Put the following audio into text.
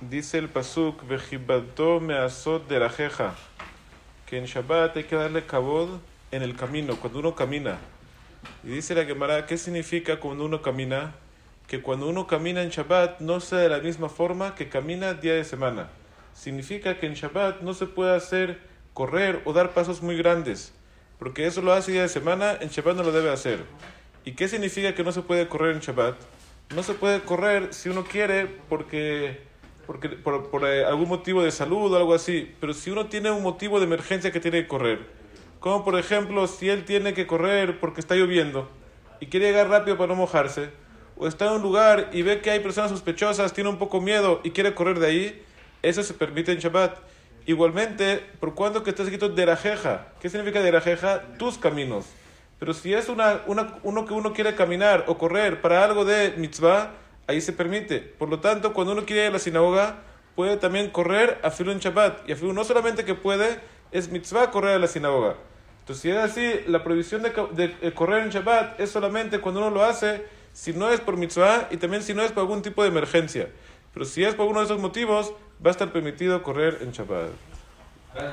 Dice el Pasuk, Vejibato me azot de la jeja, que en Shabbat hay que darle kabod en el camino, cuando uno camina. Y dice la Gemara, ¿qué significa cuando uno camina? Que cuando uno camina en Shabbat no sea de la misma forma que camina día de semana. Significa que en Shabbat no se puede hacer correr o dar pasos muy grandes, porque eso lo hace día de semana, en Shabbat no lo debe hacer. ¿Y qué significa que no se puede correr en Shabbat? No se puede correr si uno quiere porque, por, eh, algún motivo de salud o algo así, pero si uno tiene un motivo de emergencia que tiene que correr, como por ejemplo si él tiene que correr porque está lloviendo y quiere llegar rápido para no mojarse, o está en un lugar y ve que hay personas sospechosas, tiene un poco miedo y quiere correr de ahí, eso se permite en Shabbat. Igualmente, por cuando que está escrito derajeja, ¿qué significa derajeja? Tus caminos. Pero si es una, una, uno que uno quiere caminar o correr para algo de mitzvah, ahí se permite. Por lo tanto, cuando uno quiere ir a la sinagoga, puede también correr a filo en Shabbat. Y a filo no solamente que puede, es mitzvah correr a la sinagoga. Entonces, si es así, la prohibición de, de, correr en Shabbat es solamente cuando uno lo hace, si no es por mitzvah y también si no es por algún tipo de emergencia. Pero si es por uno de esos motivos, va a estar permitido correr en Shabbat.